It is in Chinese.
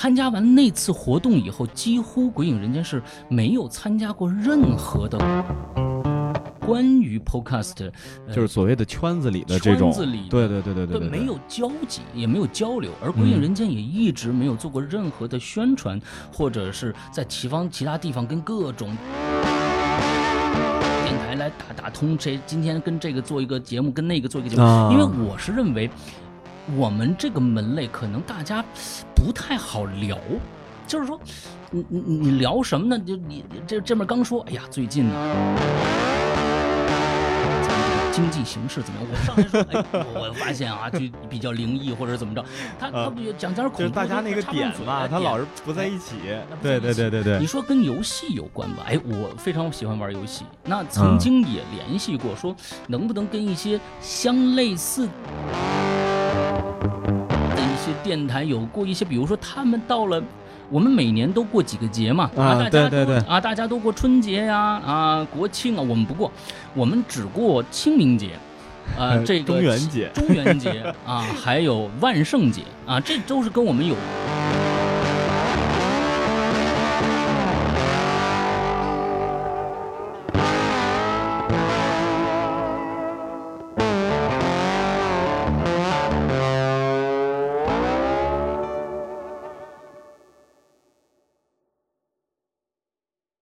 参加完那次活动以后，几乎《鬼影人间》是没有参加过任何的关于 Podcast，呃就是所谓的圈子里的这种圈子里的，对对对对对对，没有交集，也没有交流，而《鬼影人间》也一直没有做过任何的宣传，或者是在其方其他地方跟各种电台来打打通，谁今天跟这个做一个节目，跟那个做一个节目，啊。因为我是认为我们这个门类可能大家不太好聊。就是说，你你你你聊什么呢？就你这这面刚说，哎呀，最近呢，咱们这个经济形势怎么样？我上来说，哎，我我发现啊，就比较灵异或者怎么着，他他不讲点恐怖，就是大家那个插点嘛，他老是不在一起对对对对对你，说跟游戏有关吧？哎，我非常喜欢玩游戏，那曾经也联系过，说能不能跟一些相类似些电台有过一些，比如说他们到了。我们每年都过几个节嘛，啊大家都对对对啊，大家都过春节呀，啊，国庆啊，我们不过，我们只过清明节，啊，这个中元节中元节啊，还有万圣节啊，这都是跟我们有